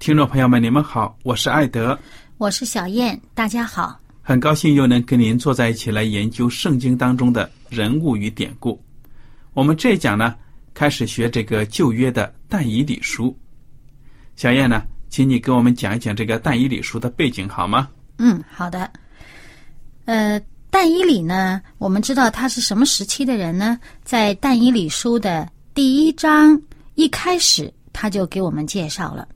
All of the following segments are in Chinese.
听众朋友们，你们好，我是艾德，我是小燕，大家好。很高兴又能跟您坐在一起来研究圣经当中的人物与典故。我们这一讲呢，开始学这个旧约的但以理书。小燕呢，请你给我们讲一讲这个但以理书的背景好吗？嗯，好的。呃，但以理呢，我们知道他是什么时期的人呢？在但以理书的第一章一开始，他就给我们介绍了。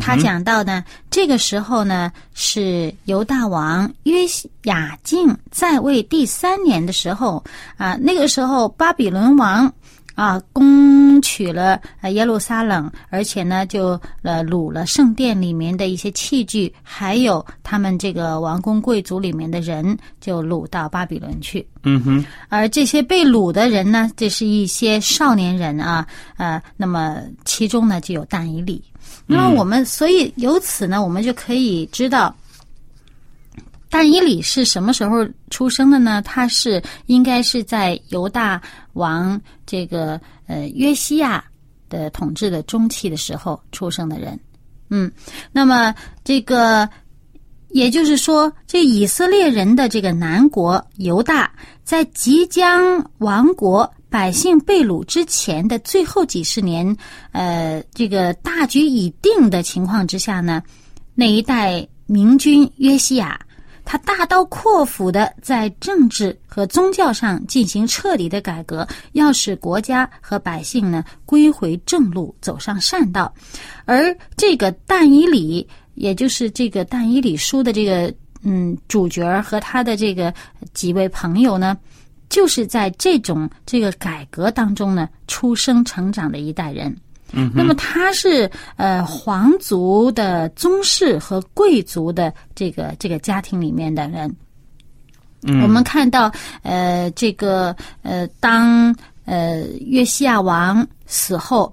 他讲到呢，这个时候呢是犹大王约雅敬在位第三年的时候啊，那个时候巴比伦王啊攻取了耶路撒冷，而且呢就呃掳了圣殿里面的一些器具，还有他们这个王公贵族里面的人就掳到巴比伦去。嗯哼，而这些被掳的人呢，这是一些少年人啊，呃，那么其中呢就有但以理。那么我们所以由此呢，我们就可以知道，但以理是什么时候出生的呢？他是应该是在犹大王这个呃约西亚的统治的中期的时候出生的人。嗯，那么这个也就是说，这以色列人的这个南国犹大，在即将亡国。百姓被掳之前的最后几十年，呃，这个大局已定的情况之下呢，那一代明君约西亚，他大刀阔斧的在政治和宗教上进行彻底的改革，要使国家和百姓呢归回正路，走上善道。而这个但以理，也就是这个但以理书的这个嗯主角和他的这个几位朋友呢。就是在这种这个改革当中呢，出生成长的一代人。嗯，那么他是呃皇族的宗室和贵族的这个这个家庭里面的人。嗯，我们看到呃这个呃当呃约西亚王死后，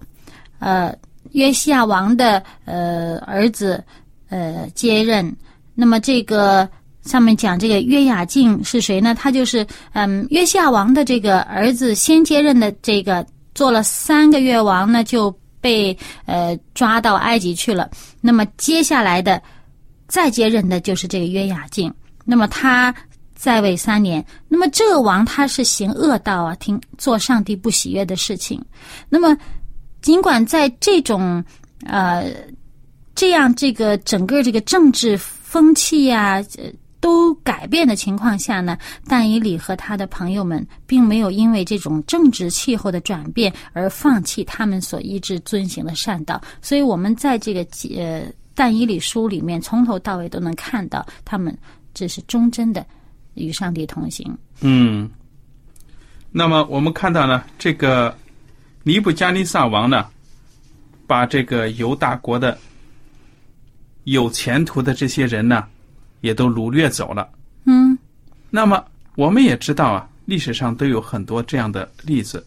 呃约西亚王的呃儿子呃接任，那么这个。上面讲这个约雅敬是谁呢？他就是嗯约西亚王的这个儿子，先接任的这个做了三个月王呢，就被呃抓到埃及去了。那么接下来的再接任的就是这个约雅敬。那么他在位三年，那么这个王他是行恶道啊，听做上帝不喜悦的事情。那么尽管在这种呃这样这个整个这个政治风气呀。都改变的情况下呢，但以理和他的朋友们并没有因为这种政治气候的转变而放弃他们所一直遵行的善道。所以，我们在这个呃但以理书里面，从头到尾都能看到他们这是忠贞的与上帝同行。嗯，那么我们看到呢，这个尼布加尼撒王呢，把这个犹大国的有前途的这些人呢。也都掳掠走了。嗯，那么我们也知道啊，历史上都有很多这样的例子。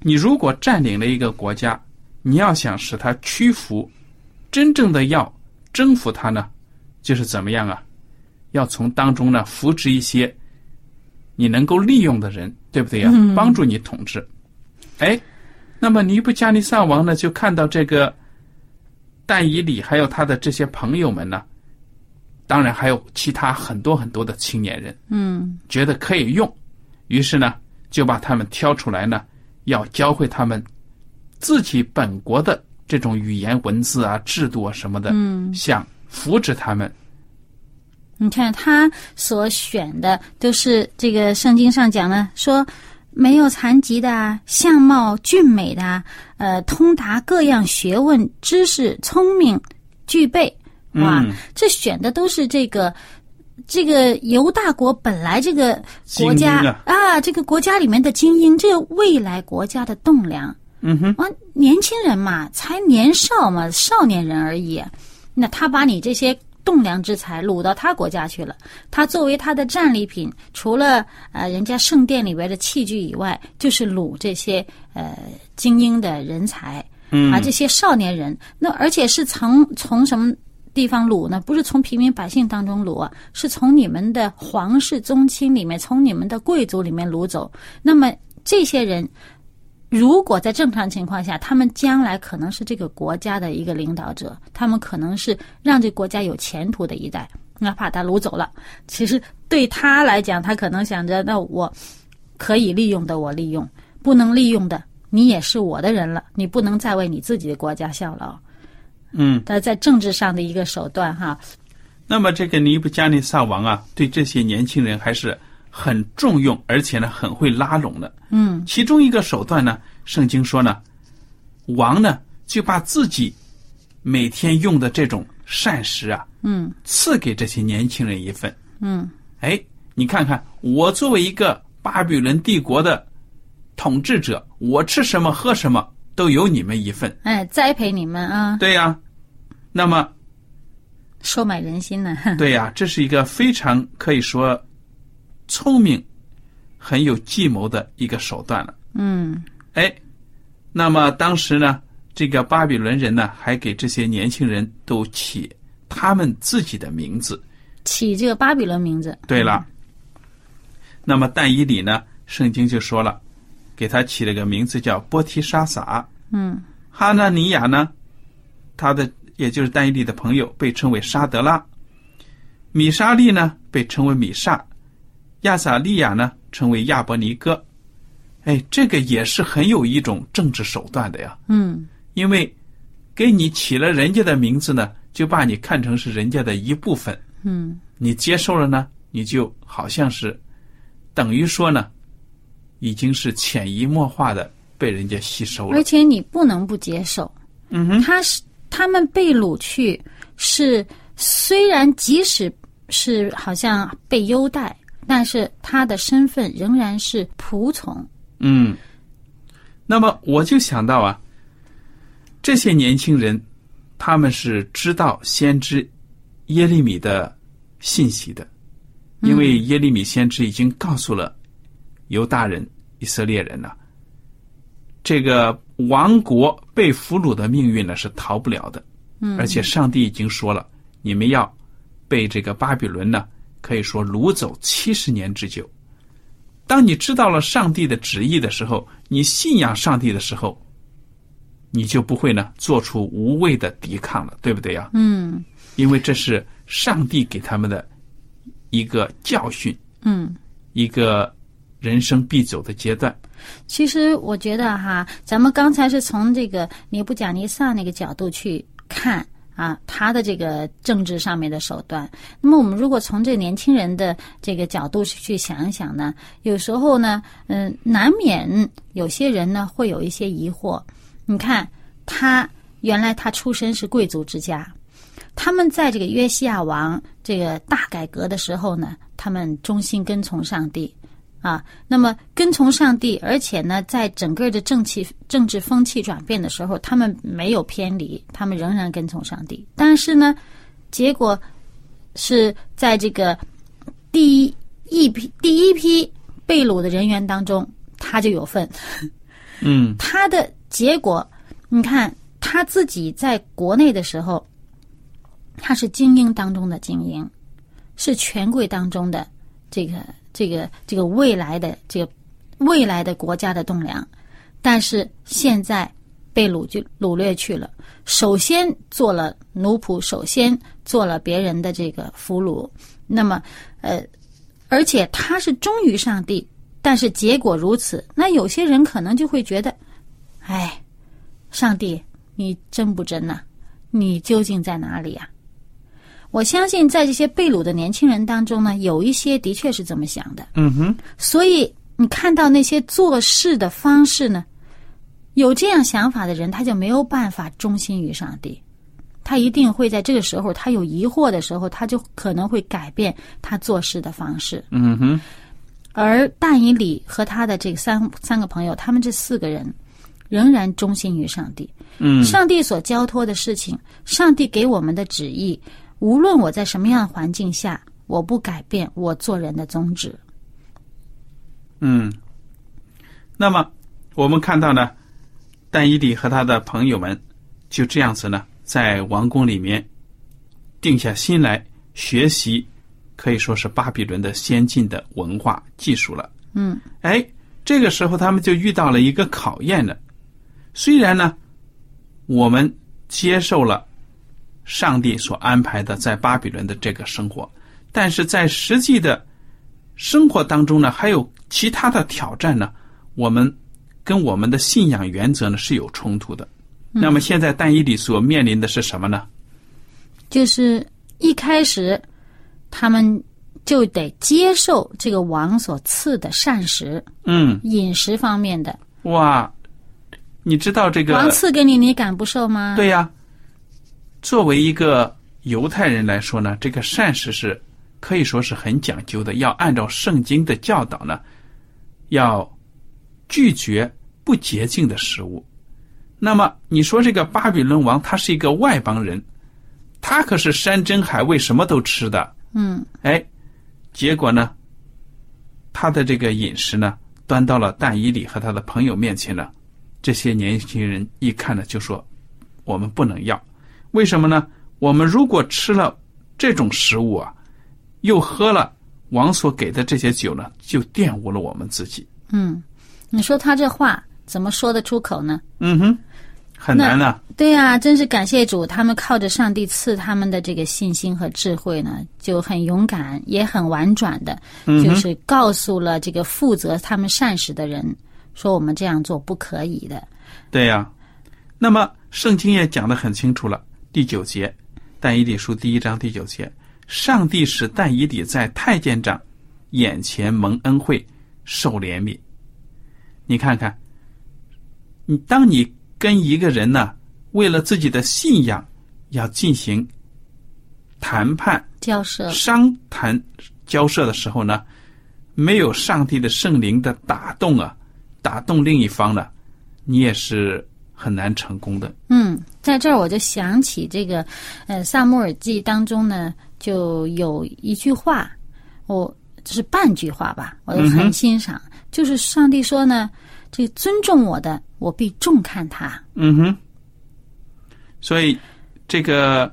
你如果占领了一个国家，你要想使他屈服，真正的要征服他呢，就是怎么样啊？要从当中呢扶植一些你能够利用的人，对不对呀？帮助你统治。哎，那么尼布加尼撒王呢，就看到这个但以里还有他的这些朋友们呢，当然还有其他很多很多的青年人，嗯觉得可以用，于是呢就把他们挑出来呢，要教会他们自己本国的这种语言文字啊、制度啊什么的，嗯，想扶植他们。你看他所选的都是这个圣经上讲的，说没有残疾的啊，相貌俊美的啊，呃，通达各样学问、知识、聪明具备，哇，嗯这选的都是这个。这个犹大国本来这个国家啊这个国家里面的精英，这个未来国家的栋梁，嗯哼，啊，年轻人嘛，才年少嘛，少年人而已。那他把你这些栋梁之才掳到他国家去了，他作为他的战利品，除了呃人家圣殿里边的器具以外，就是掳这些呃精英的人才，嗯啊，这些少年人。那而且是从从什么？地方掳呢？不是从平民百姓当中掳，是从你们的皇室宗亲里面，从你们的贵族里面掳走。那么这些人，如果在正常情况下，他们将来可能是这个国家的一个领导者，他们可能是让这国家有前途的一代。哪怕他掳走了，其实对他来讲，他可能想着，那我可以利用的我利用，不能利用的你也是我的人了，你不能再为你自己的国家效劳。嗯，他在政治上的一个手段哈，那么这个尼布加尼撒王啊，对这些年轻人还是很重用，而且呢很会拉拢的。嗯。其中一个手段呢，圣经说呢，王呢就把自己每天用的这种膳食啊，嗯。赐给这些年轻人一份。嗯。哎，你看看，我作为一个巴比伦帝国的统治者，我吃什么喝什么都有你们一份。哎，栽培你们啊，对呀，那么收买人心呢。对呀，这是一个非常可以说聪明、很有计谋的一个手段了。嗯哎，那么当时呢，这个巴比伦人呢，还给这些年轻人都起他们自己的名字。起这个巴比伦名字。对了，那么但以理呢，圣经就说了，给他起了个名字叫波提沙撒。嗯哈纳尼亚呢，他的也就是但以利的朋友，被称为沙德拉；米沙利呢，被称为米沙；亚撒利亚呢，称为亚伯尼哥。哎，这个也是很有一种政治手段的呀，嗯因为给你起了人家的名字呢，就把你看成是人家的一部分。嗯你接受了呢，你就好像是等于说呢，已经是潜移默化的被人家吸收了而。且你不能不接受。嗯哼，他是他们被掳去，是虽然即使是好像被优待，但是他的身份仍然是仆从。嗯。那么我就想到啊，这些年轻人，他们是知道先知耶利米的信息的，因为耶利米先知已经告诉了犹大人、以色列人了，这个亡国被俘虏的命运呢是逃不了的。嗯而且上帝已经说了，你们要被这个巴比伦呢，可以说掳走七十年之久。当你知道了上帝的旨意的时候，你信仰上帝的时候，你就不会呢做出无谓的抵抗了，对不对呀？嗯因为这是上帝给他们的一个教训，嗯。一个人生必走的阶段。其实我觉得哈，咱们刚才是从这个尼布甲尼撒那个角度去看啊，他的这个政治上面的手段。那么我们如果从这年轻人的这个角度去想一想呢，有时候呢，嗯，难免有些人呢会有一些疑惑。你看他原来他出身是贵族之家，他们在这个约西亚王这个大改革的时候呢，他们忠心跟从上帝。啊，那么跟从上帝，而且呢，在整个的政气政治风气转变的时候，他们没有偏离，他们仍然跟从上帝。但是呢，结果是在这个第一一批第一批被掳的人员当中，他就有份。嗯 他的结果，你看他自己在国内的时候，他是精英当中的精英，是权贵当中的这个这个这个未来的这个未来的国家的栋梁，但是现在被掳就掳掠去了。首先做了奴仆，首先做了别人的这个俘虏，那么呃，而且他是忠于上帝，但是结果如此，那有些人可能就会觉得，哎，上帝，你真不真呐、你究竟在哪里呀、我相信，在这些被掳的年轻人当中呢，有一些的确是这么想的。嗯哼，所以你看到那些做事的方式呢，有这样想法的人，他就没有办法忠心于上帝。他一定会在这个时候，他有疑惑的时候，他就可能会改变他做事的方式。嗯哼，而但以理和他的这三三个朋友，他们这四个人仍然忠心于上帝。嗯上帝所交托的事情，上帝给我们的旨意，无论我在什么样的环境下，我不改变我做人的宗旨。嗯。那么我们看到呢，但以理和他的朋友们就这样子呢，在王宫里面定下心来学习，可以说是巴比伦的先进的文化技术了。嗯哎，这个时候他们就遇到了一个考验了。虽然呢，我们接受了上帝所安排的在巴比伦的这个生活，但是在实际的生活当中呢，还有其他的挑战呢。我们跟我们的信仰原则呢是有冲突的。那么现在但以理所面临的是什么呢？就是一开始他们就得接受这个王所赐的膳食，嗯，饮食方面的。哇，你知道这个王赐给你，你敢不受吗？对呀，作为一个犹太人来说呢，这个膳食是可以说是很讲究的，要按照圣经的教导呢，要拒绝不洁净的食物。那么你说这个巴比伦王他是一个外邦人，他可是山珍海味什么都吃的，嗯。哎，结果呢，他的这个饮食呢，端到了但以理和他的朋友面前呢，这些年轻人一看呢，就说：“我们不能要，为什么呢？我们如果吃了这种食物啊，又喝了王所给的这些酒呢，就玷污了我们自己。嗯，你说他这话怎么说得出口呢？”嗯哼，很难呢、对呀、真是感谢主，他们靠着上帝赐他们的这个信心和智慧呢，就很勇敢，也很婉转的，就是告诉了这个负责他们膳食的人，说我们这样做不可以的。对呀、那么圣经也讲得很清楚了，第九节，但以理书第一章第九节，上帝使但以理在太监长眼前蒙恩惠，受怜悯。你看看，你当你跟一个人呢，为了自己的信仰要进行谈判、交涉，商谈、交涉的时候呢，没有上帝的圣灵的打动啊，打动另一方呢，你也是很难成功的。嗯，在这儿我就想起这个，呃，《萨姆尔记》当中呢，就有一句话，我这是半句话吧，我就很欣赏，就是上帝说呢，这尊重我的，我必重看他。嗯哼，所以这个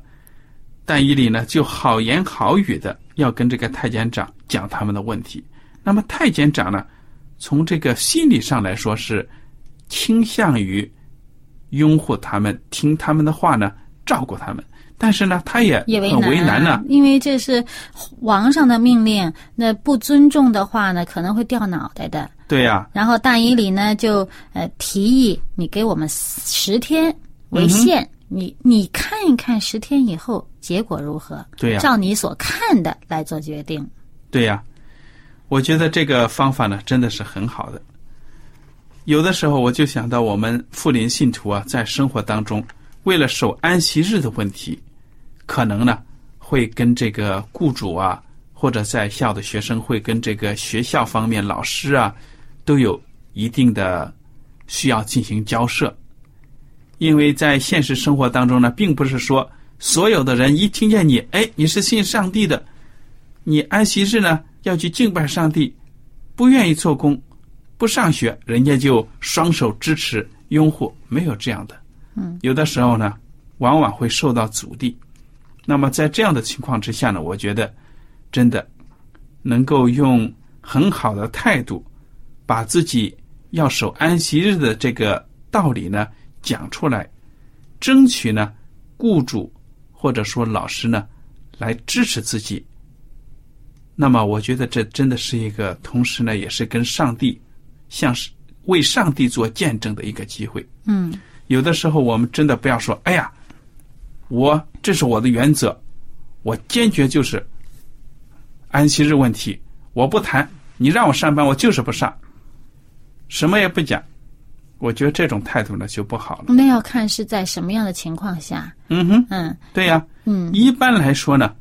但以理呢，就好言好语的要跟这个太监长讲他们的问题。那么太监长呢，从这个心理上来说是倾向于拥护他们，听他们的话呢，照顾他们。但是呢，他也很也为难呢。因为这是皇上的命令，那不尊重的话呢，可能会掉脑袋的。对呀、然后大以里呢就呃提议，你给我们十天嗯为限，你你看一看十天以后结果如何？对呀照你所看的来做决定。对呀、我觉得这个方法呢真的是很好的。有的时候我就想到我们富林信徒啊，在生活当中，为了守安息日的问题，可能呢会跟这个雇主啊，或者在校的学生会跟这个学校方面老师啊，都有一定的需要进行交涉。因为在现实生活当中呢，并不是说所有的人一听见你，哎，你是信上帝的，你安息日呢要去敬拜上帝，不愿意做工，不上学，人家就双手支持拥护，没有这样的。嗯，有的时候呢，往往会受到阻力。那么在这样的情况之下呢，我觉得真的能够用很好的态度，把自己要守安息日的这个道理呢讲出来，争取呢雇主或者说老师呢来支持自己。那么我觉得这真的是一个，同时呢也是跟上帝向为上帝做见证的一个机会。嗯有的时候我们真的不要说，哎呀，我这是我的原则，我坚决就是安息日问题，我不谈，你让我上班，我就是不上，什么也不讲。我觉得这种态度呢就不好了。那要看是在什么样的情况下。嗯哼，嗯对呀、嗯，一般来说呢，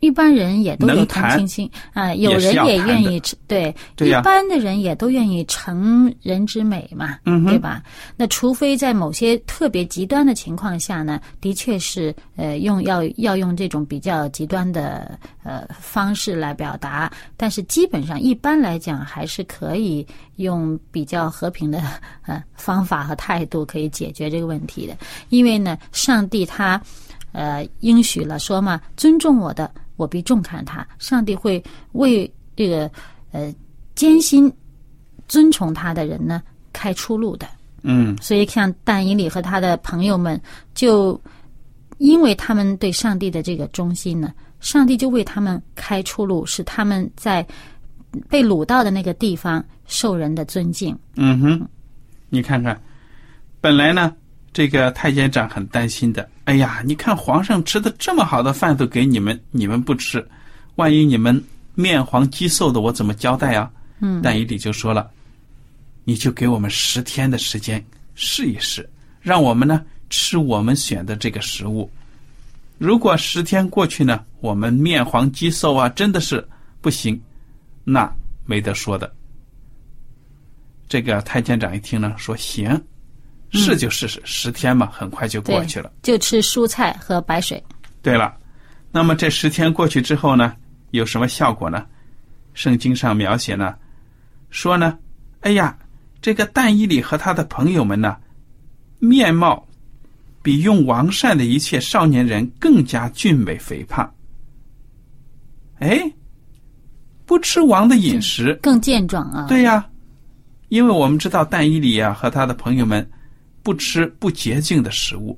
一般人也都有同情心啊、有人也愿意对，一般的人也都愿意成人之美嘛，嗯对吧？那除非在某些特别极端的情况下呢，的确是呃用要要用这种比较极端的呃方式来表达，但是基本上一般来讲还是可以用比较和平的 呃方法和态度可以解决这个问题的，因为呢，上帝他。呃，应许了说嘛，尊重我的，我必重看他。上帝会为这个呃艰辛尊崇他的人呢开出路的。嗯所以，像但以理和他的朋友们，就因为他们对上帝的这个忠心呢，上帝就为他们开出路，使他们在被掳到的那个地方受人的尊敬。嗯哼，你看看，本来呢，这个太监长很担心的。哎呀，你看皇上吃的这么好的饭都给你们，你们不吃，万一你们面黄肌瘦的，我怎么交代啊？嗯，但以理就说了，你就给我们十天的时间试一试，让我们呢吃我们选的这个食物。如果十天过去呢，我们面黄肌瘦啊，真的是不行，那没得说的。这个太监长一听呢，说行，试就试试，十天嘛，很快就过去了。就吃蔬菜和白水。对了，那么这十天过去之后呢，有什么效果呢？圣经上描写呢，说呢，哎呀，这个但以理和他的朋友们呢，面貌比用王膳的一切少年人更加俊美肥胖。哎，不吃王的饮食，更健壮啊！对呀，因为我们知道但以理啊和他的朋友们不吃不洁净的食物，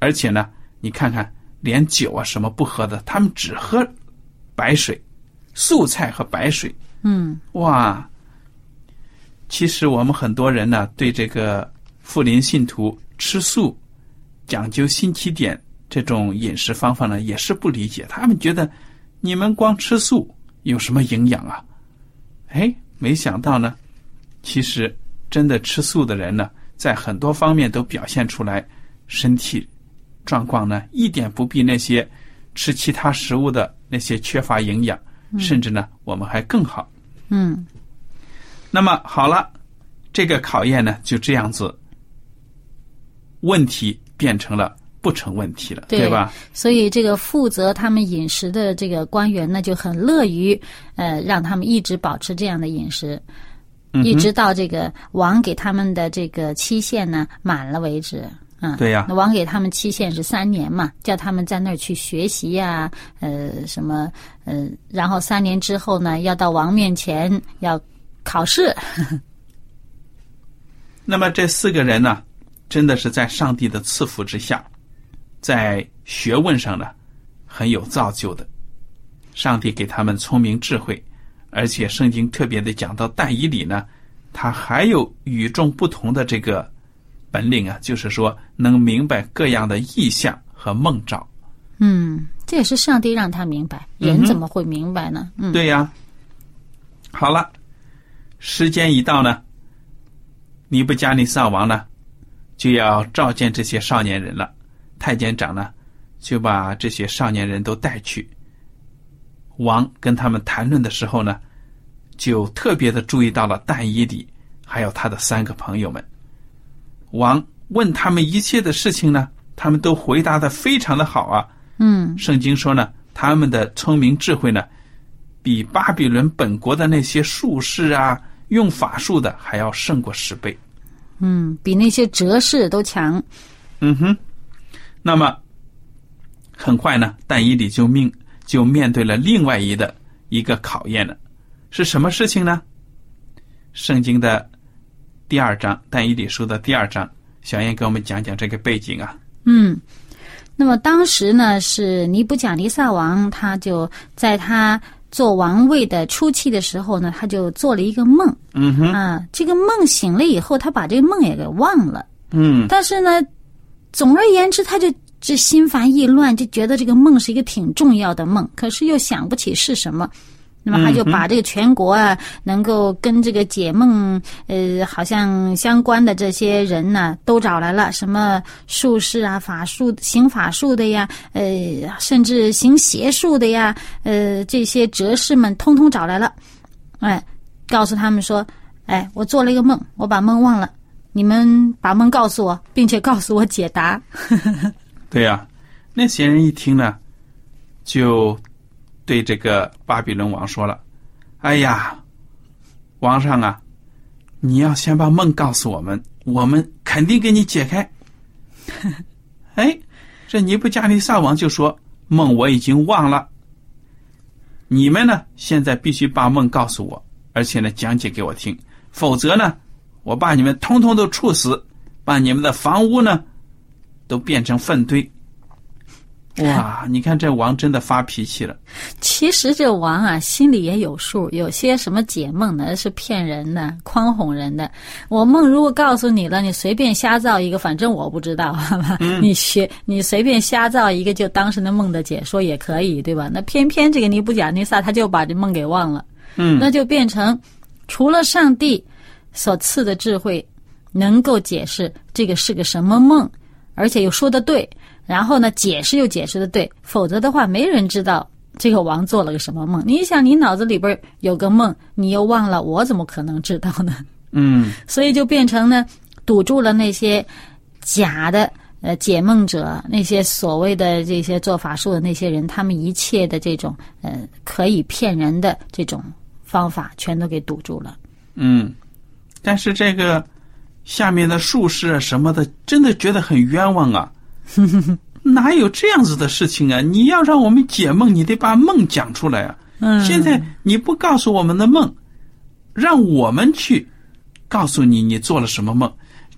而且呢，你看看连酒啊什么不喝的，他们只喝白水、素菜和白水。嗯哇，其实我们很多人呢对这个富林信徒吃素、讲究新起点这种饮食方法呢，也是不理解。他们觉得你们光吃素有什么营养啊？哎，没想到呢，其实真的吃素的人呢，在很多方面都表现出来身体状况呢，一点不比那些吃其他食物的那些缺乏营养，甚至呢，我们还更好。嗯那么好了，这个考验呢就这样子，问题变成了不成问题了，对吧？所以这个负责他们饮食的这个官员呢，就很乐于呃让他们一直保持这样的饮食，一直到这个王给他们的这个期限呢满了为止。嗯，对呀那王给他们期限是三年嘛，叫他们在那儿去学习呀、呃，什么，呃，然后三年之后呢，要到王面前要考试。那么这四个人呢，真的是在上帝的赐福之下，在学问上呢很有造就的。上帝给他们聪明智慧，而且圣经特别的讲到但以理呢，他还有与众不同的这个本领啊，就是说能明白各样的意象和梦兆。嗯，这也是上帝让他明白，人怎么会明白呢？嗯，对呀。好了，时间一到呢，尼布加尼撒王呢就要召见这些少年人了。太监长呢就把这些少年人都带去。王跟他们谈论的时候呢，就特别的注意到了但以理还有他的三个朋友们。王问他们一切的事情呢，他们都回答的非常的好啊。嗯圣经说呢，他们的聪明智慧呢，比巴比伦本国的那些术士啊，用法术的还要胜过十倍。嗯，比那些哲士都强。嗯哼，那么很快呢，但以理就命就面对了另外一的一个考验了，是什么事情呢？圣经的第二章，但以理书的第二章，小燕给我们讲讲这个背景啊。嗯，那么当时呢，是尼布甲尼撒王，他就在他做王位的初期的时候呢，他就做了一个梦。嗯哼，啊，这个梦醒了以后，他把这个梦也给忘了。嗯但是呢，总而言之，他就这心烦意乱，就觉得这个梦是一个挺重要的梦，可是又想不起是什么。那么他就把这个全国啊，能够跟这个解梦呃好像相关的这些人呢，都找来了，什么术士啊、法术、行法术的呀，呃，甚至行邪术的呀，呃，这些哲士们通通找来了，哎，告诉他们说，哎，我做了一个梦，我把梦忘了。你们把梦告诉我，并且告诉我解答。对呀、那些人一听呢，就对这个巴比伦王说了：“哎呀，王上啊，你要先把梦告诉我们，我们肯定给你解开。”哎，这尼布加尼撒王就说：“梦我已经忘了，你们呢现在必须把梦告诉我，而且呢讲解给我听，否则呢，我把你们通通都处死，把你们的房屋呢。”都变成粪堆。哇！你看这王真的发脾气了。其实这王啊，心里也有数，有些什么解梦呢是骗人的、诓哄人的。我梦如果告诉你了，你随便瞎造一个，反正我不知道，好吧？你学你随便瞎造一个，就当是那梦的解说也可以，对吧？那偏偏这个尼布甲尼撒他就把这梦给忘了，嗯，那就变成除了上帝所赐的智慧能够解释这个是个什么梦，而且又说的对。然后呢，解释又解释的对，否则的话，没人知道这个王做了个什么梦。你想，你脑子里边有个梦，你又忘了，我怎么可能知道呢？嗯，所以就变成呢，堵住了那些假的呃解梦者，那些所谓的这些做法术的那些人，他们一切的这种呃可以骗人的这种方法，全都给堵住了。嗯，但是这个下面的术士啊什么的，真的觉得很冤枉啊。哪有这样子的事情啊？你要让我们解梦，你得把梦讲出来啊！嗯，现在你不告诉我们的梦，让我们去告诉你你做了什么梦，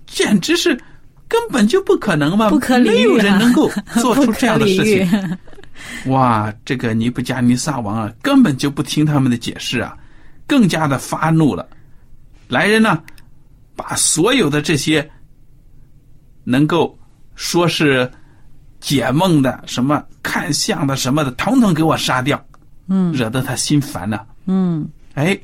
简直是根本就不可能嘛！不可理喻、啊，没有人能够做出这样的事情。哇，这个尼布加尼撒王啊，根本就不听他们的解释啊，更加的发怒了。来人呐，把所有的这些能够。说是解梦的，什么看相的，什么的，统统给我杀掉。嗯，惹得他心烦呢、嗯，哎，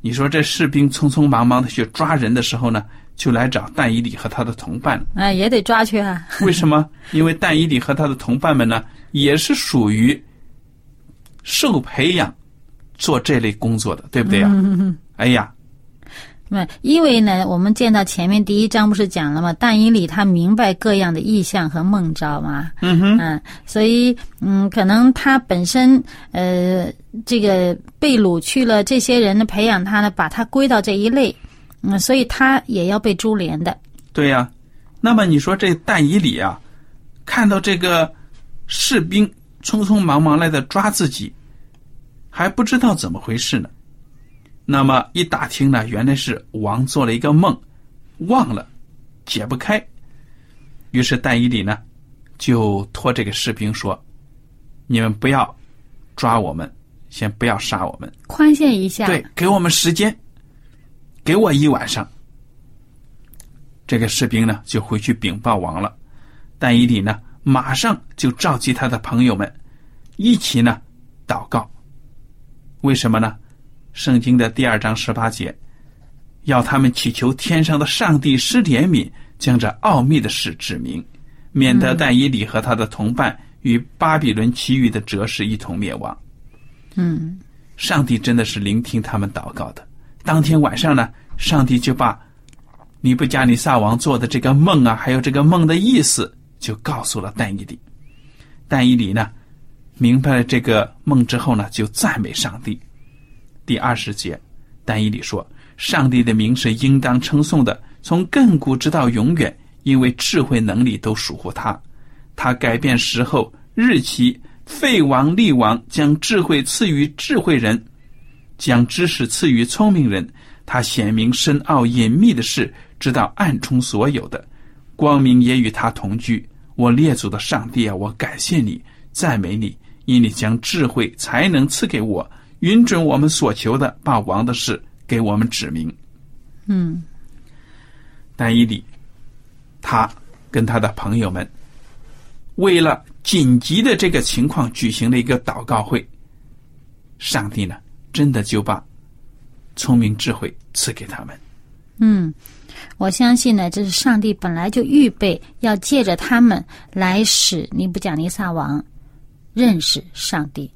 你说这士兵匆匆忙忙的去抓人的时候呢，就来找但以理和他的同伴。哎，也得抓去啊。为什么？因为但以理和他的同伴们呢，也是属于受培养做这类工作的，对不对呀、嗯、哎呀。那因为呢，我们见到前面第一章不是讲了吗？但以理他明白各样的意象和梦兆嘛，嗯哼，嗯，所以嗯，可能他本身呃，这个被掳去了，这些人呢培养他呢，把他归到这一类，嗯，所以他也要被株连的。对呀、啊，那么你说这但以理啊，看到这个士兵匆匆忙忙来的抓自己，还不知道怎么回事呢。那么一打听呢，原来是王做了一个梦，忘了，解不开。于是戴伊里呢，就托这个士兵说：“你们不要抓我们，先不要杀我们，宽限一下。对，给我们时间，给我一晚上。”这个士兵呢，就回去禀报王了。戴伊里呢，马上就召集他的朋友们，一起呢祷告。为什么呢？圣经的第二章十八节，要他们祈求天上的上帝施怜悯，将这奥秘的事指明，免得但以理和他的同伴与巴比伦其余的哲士一同灭亡。嗯，上帝真的是聆听他们祷告的。当天晚上呢，上帝就把尼布加尼撒王做的这个梦啊，还有这个梦的意思，就告诉了但以理。但以理呢，明白了这个梦之后呢，就赞美上帝。第二十节，但以理说：“上帝的名是应当称颂的，从亘古直到永远，因为智慧能力都属乎他。他改变时候、日期，废王立王，将智慧赐予智慧人，将知识赐予聪明人。他显明深奥隐秘的事，知道暗中所有的光明，也与他同居。我列祖的上帝啊，我感谢你，赞美你。”因你将智慧才能赐给我，允准我们所求的，把王的事给我们指明。嗯，但以理，他跟他的朋友们，为了紧急的这个情况，举行了一个祷告会。上帝呢，真的就把聪明智慧赐给他们。嗯，我相信呢，这是上帝本来就预备要借着他们来使尼布甲尼撒王。认识上帝，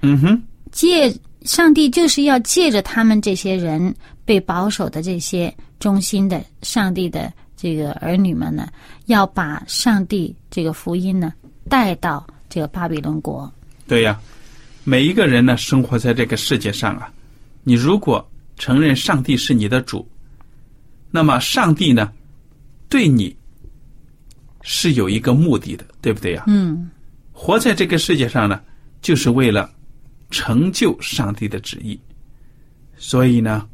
嗯哼，借上帝就是要借着他们这些人被保守的这些忠心的上帝的这个儿女们呢，要把上帝这个福音呢带到这个巴比伦国。对呀，每一个人呢生活在这个世界上啊，你如果承认上帝是你的主，那么上帝呢对你是有一个目的的，对不对呀？嗯。活在这个世界上呢，就是为了成就上帝的旨意。所以呢，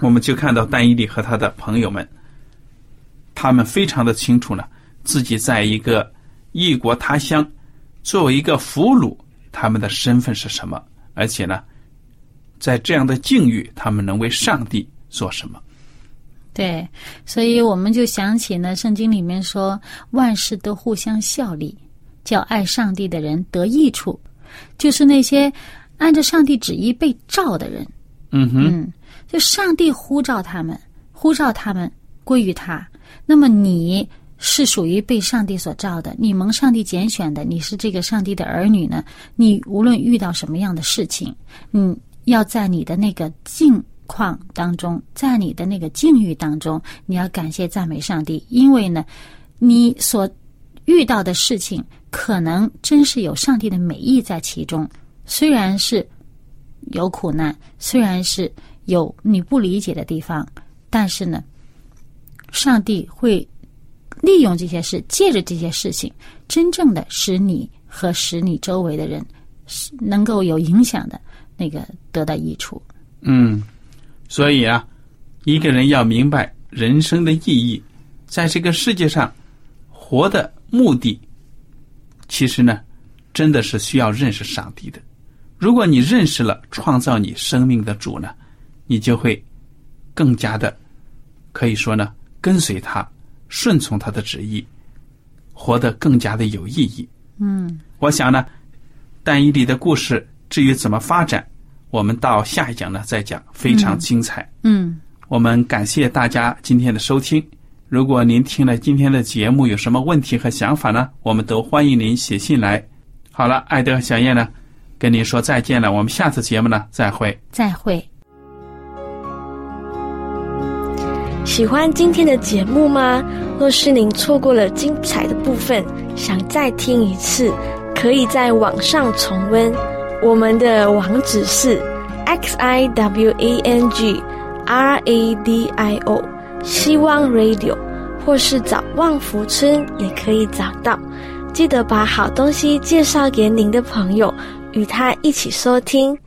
我们就看到丹伊利和他的朋友们，他们非常的清楚呢，自己在一个异国他乡，作为一个俘虏，他们的身份是什么？而且呢，在这样的境遇，他们能为上帝做什么？对，所以我们就想起呢，圣经里面说，万事都互相效力。叫爱上帝的人得益处，就是那些按着上帝旨意被召的人。嗯哼，就上帝呼召他们，呼召他们归于他。那么你是属于被上帝所召的，你蒙上帝拣选的，你是这个上帝的儿女呢。你无论遇到什么样的事情，你，要在你的那个境况当中，在你的那个境遇当中，你要感谢赞美上帝，因为呢，你所遇到的事情。可能真是有上帝的美意在其中，虽然是有苦难，虽然是有你不理解的地方，但是呢，上帝会利用这些事，借着这些事情，真正的使你和使你周围的人能够有影响的那个得到益处。嗯，所以啊，一个人要明白人生的意义，在这个世界上活的目的。其实呢，真的是需要认识上帝的。如果你认识了创造你生命的主呢，你就会更加的可以说呢，跟随他，顺从他的旨意，活得更加的有意义。嗯，我想呢，但以理的故事至于怎么发展，我们到下一讲呢再讲，非常精彩。嗯，我们感谢大家今天的收听。如果您听了今天的节目，有什么问题和想法呢？我们都欢迎您写信来。好了，爱德和小燕呢，跟您说再见了。我们下次节目呢，再会。再会。喜欢今天的节目吗？若是您错过了精彩的部分，想再听一次，可以在网上重温。我们的网址是 x i w a n g r a d i o。希望 Radio，或是找旺福村也可以找到。记得把好东西介绍给您的朋友，与他一起收听。